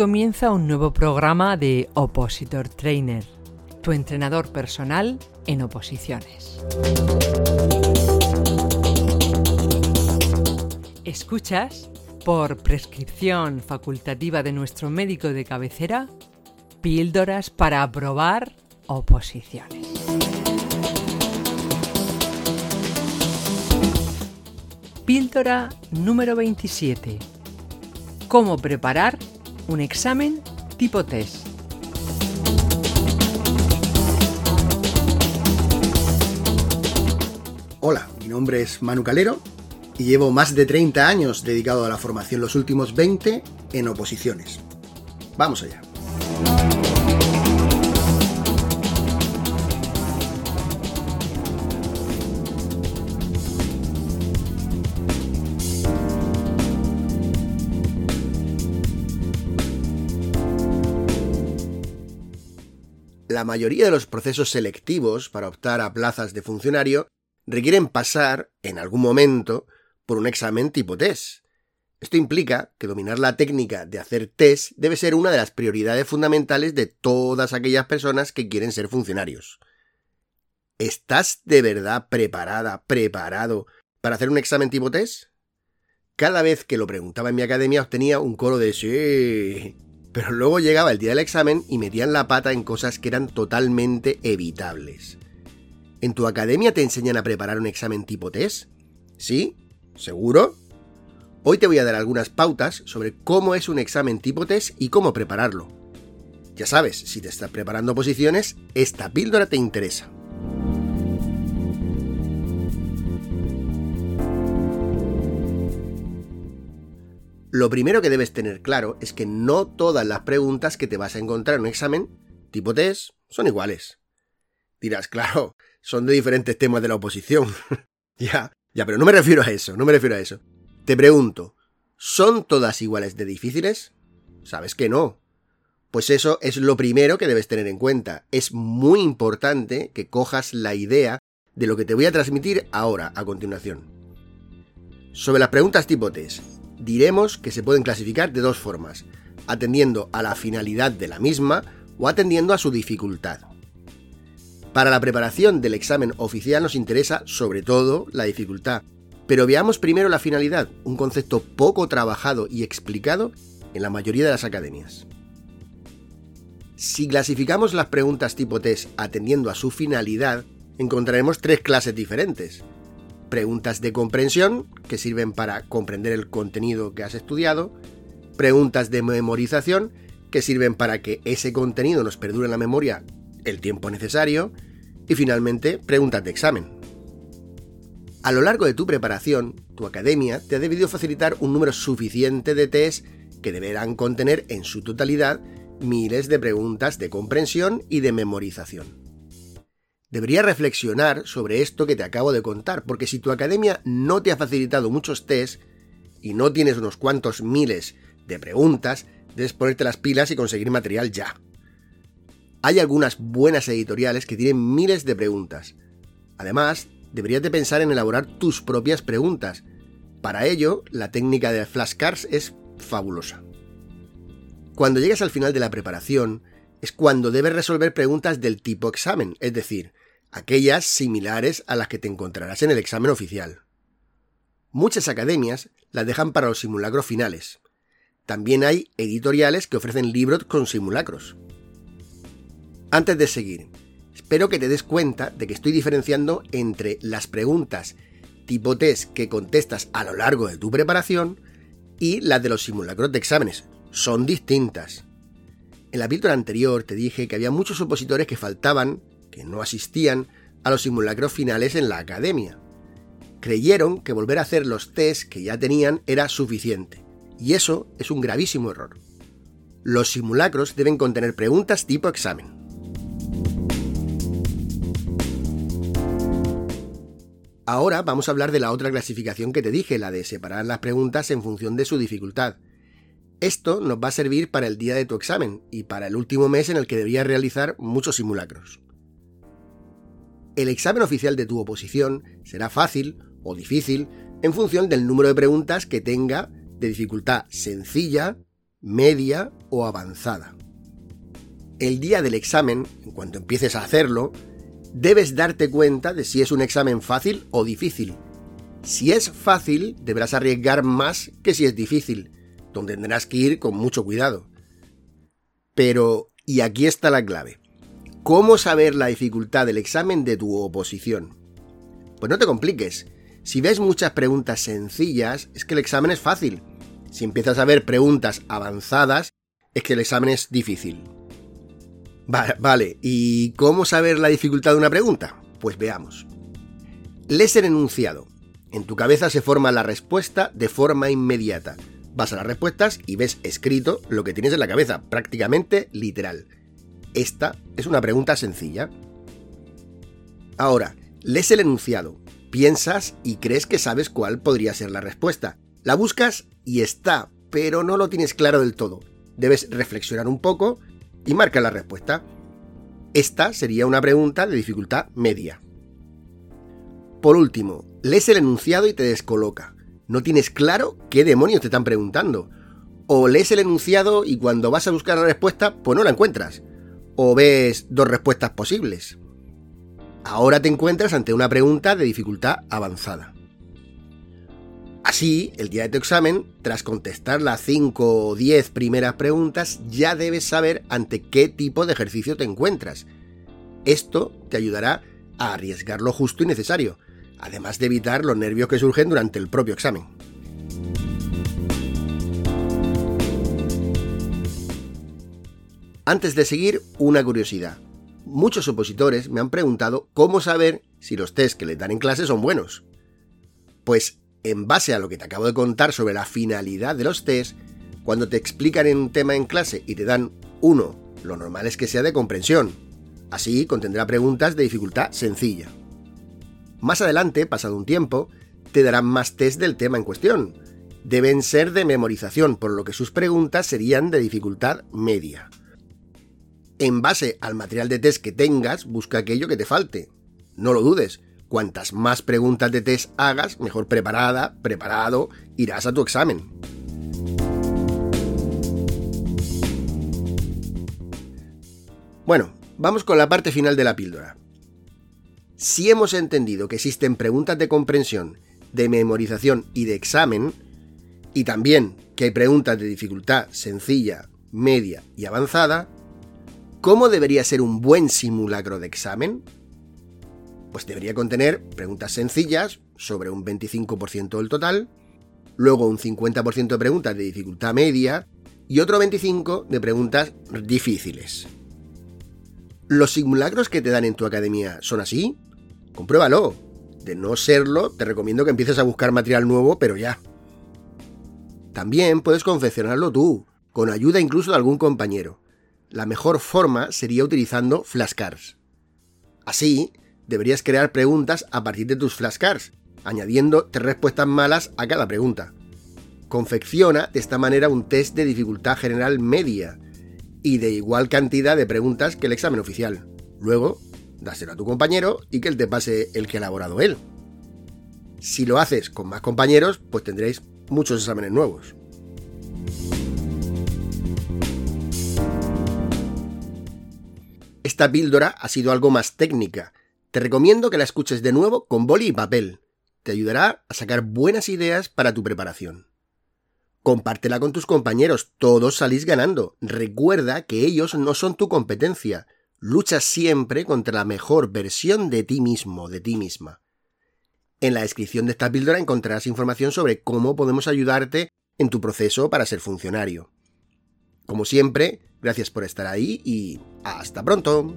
comienza un nuevo programa de Opositor Trainer, tu entrenador personal en oposiciones. Escuchas, por prescripción facultativa de nuestro médico de cabecera, píldoras para aprobar oposiciones. Píldora número 27. Cómo preparar un examen tipo test. Hola, mi nombre es Manu Calero y llevo más de 30 años dedicado a la formación, los últimos 20 en oposiciones. Vamos allá. La mayoría de los procesos selectivos para optar a plazas de funcionario requieren pasar, en algún momento, por un examen tipo test. Esto implica que dominar la técnica de hacer test debe ser una de las prioridades fundamentales de todas aquellas personas que quieren ser funcionarios. ¿Estás de verdad preparada, preparado para hacer un examen tipo test? Cada vez que lo preguntaba en mi academia obtenía un coro de sí. Pero luego llegaba el día del examen y metían la pata en cosas que eran totalmente evitables. ¿En tu academia te enseñan a preparar un examen tipo test? ¿Sí? ¿Seguro? Hoy te voy a dar algunas pautas sobre cómo es un examen tipo test y cómo prepararlo. Ya sabes, si te estás preparando posiciones, esta píldora te interesa. Lo primero que debes tener claro es que no todas las preguntas que te vas a encontrar en un examen tipo test son iguales. Dirás, claro, son de diferentes temas de la oposición. ya, ya, pero no me refiero a eso, no me refiero a eso. Te pregunto, ¿son todas iguales de difíciles? Sabes que no. Pues eso es lo primero que debes tener en cuenta. Es muy importante que cojas la idea de lo que te voy a transmitir ahora, a continuación. Sobre las preguntas tipo test, diremos que se pueden clasificar de dos formas, atendiendo a la finalidad de la misma o atendiendo a su dificultad. Para la preparación del examen oficial nos interesa sobre todo la dificultad, pero veamos primero la finalidad, un concepto poco trabajado y explicado en la mayoría de las academias. Si clasificamos las preguntas tipo test atendiendo a su finalidad, encontraremos tres clases diferentes preguntas de comprensión, que sirven para comprender el contenido que has estudiado, preguntas de memorización, que sirven para que ese contenido nos perdure en la memoria el tiempo necesario, y finalmente preguntas de examen. A lo largo de tu preparación, tu academia te ha debido facilitar un número suficiente de test que deberán contener en su totalidad miles de preguntas de comprensión y de memorización. Deberías reflexionar sobre esto que te acabo de contar, porque si tu academia no te ha facilitado muchos tests y no tienes unos cuantos miles de preguntas, debes ponerte las pilas y conseguir material ya. Hay algunas buenas editoriales que tienen miles de preguntas. Además, deberías de pensar en elaborar tus propias preguntas. Para ello, la técnica de flashcards es fabulosa. Cuando llegas al final de la preparación, es cuando debes resolver preguntas del tipo examen, es decir, aquellas similares a las que te encontrarás en el examen oficial. Muchas academias las dejan para los simulacros finales. También hay editoriales que ofrecen libros con simulacros. Antes de seguir, espero que te des cuenta de que estoy diferenciando entre las preguntas tipo test que contestas a lo largo de tu preparación y las de los simulacros de exámenes. Son distintas. En la píldora anterior te dije que había muchos opositores que faltaban que no asistían a los simulacros finales en la academia. Creyeron que volver a hacer los test que ya tenían era suficiente, y eso es un gravísimo error. Los simulacros deben contener preguntas tipo examen. Ahora vamos a hablar de la otra clasificación que te dije, la de separar las preguntas en función de su dificultad. Esto nos va a servir para el día de tu examen y para el último mes en el que deberías realizar muchos simulacros. El examen oficial de tu oposición será fácil o difícil en función del número de preguntas que tenga de dificultad sencilla, media o avanzada. El día del examen, en cuanto empieces a hacerlo, debes darte cuenta de si es un examen fácil o difícil. Si es fácil, deberás arriesgar más que si es difícil, donde tendrás que ir con mucho cuidado. Pero, y aquí está la clave. ¿Cómo saber la dificultad del examen de tu oposición? Pues no te compliques. Si ves muchas preguntas sencillas, es que el examen es fácil. Si empiezas a ver preguntas avanzadas, es que el examen es difícil. Vale, ¿y cómo saber la dificultad de una pregunta? Pues veamos. Lees el enunciado. En tu cabeza se forma la respuesta de forma inmediata. Vas a las respuestas y ves escrito lo que tienes en la cabeza, prácticamente literal. Esta es una pregunta sencilla. Ahora, lees el enunciado, piensas y crees que sabes cuál podría ser la respuesta. La buscas y está, pero no lo tienes claro del todo. Debes reflexionar un poco y marca la respuesta. Esta sería una pregunta de dificultad media. Por último, lees el enunciado y te descoloca. No tienes claro qué demonios te están preguntando. O lees el enunciado y cuando vas a buscar la respuesta, pues no la encuentras. O ves dos respuestas posibles. Ahora te encuentras ante una pregunta de dificultad avanzada. Así, el día de tu examen, tras contestar las 5 o 10 primeras preguntas, ya debes saber ante qué tipo de ejercicio te encuentras. Esto te ayudará a arriesgar lo justo y necesario, además de evitar los nervios que surgen durante el propio examen. Antes de seguir, una curiosidad. Muchos opositores me han preguntado cómo saber si los test que les dan en clase son buenos. Pues en base a lo que te acabo de contar sobre la finalidad de los test, cuando te explican un tema en clase y te dan uno, lo normal es que sea de comprensión. Así contendrá preguntas de dificultad sencilla. Más adelante, pasado un tiempo, te darán más test del tema en cuestión. Deben ser de memorización, por lo que sus preguntas serían de dificultad media. En base al material de test que tengas, busca aquello que te falte. No lo dudes, Cuantas más preguntas de test hagas, mejor preparada, preparado, irás a tu examen. Bueno, vamos con la parte final de la píldora. Si hemos entendido que existen preguntas de comprensión, de memorización y de examen, y también que hay preguntas de dificultad sencilla, media y avanzada, ¿cómo debería ser un buen simulacro de examen? pues debería contener preguntas sencillas sobre un 25% del total, luego un 50% de preguntas de dificultad media y otro 25% de preguntas difíciles. ¿Los simulacros que te dan en tu academia son así? Compruébalo. De no serlo, te recomiendo que empieces a buscar material nuevo, pero ya. También puedes confeccionarlo tú, con ayuda incluso de algún compañero. La mejor forma sería utilizando flashcards. Así, deberías crear preguntas a partir de tus flashcards, añadiendo tres respuestas malas a cada pregunta. Confecciona de esta manera un test de dificultad general media y de igual cantidad de preguntas que el examen oficial. Luego, dáselo a tu compañero y que él te pase el que ha elaborado él. Si lo haces con más compañeros, pues tendréis muchos exámenes nuevos. Esta píldora ha sido algo más técnica, te recomiendo que la escuches de nuevo con boli y papel. Te ayudará a sacar buenas ideas para tu preparación. Compártela con tus compañeros, todos salís ganando. Recuerda que ellos no son tu competencia. Lucha siempre contra la mejor versión de ti mismo, de ti misma. En la descripción de esta píldora encontrarás información sobre cómo podemos ayudarte en tu proceso para ser funcionario. Como siempre, gracias por estar ahí y hasta pronto.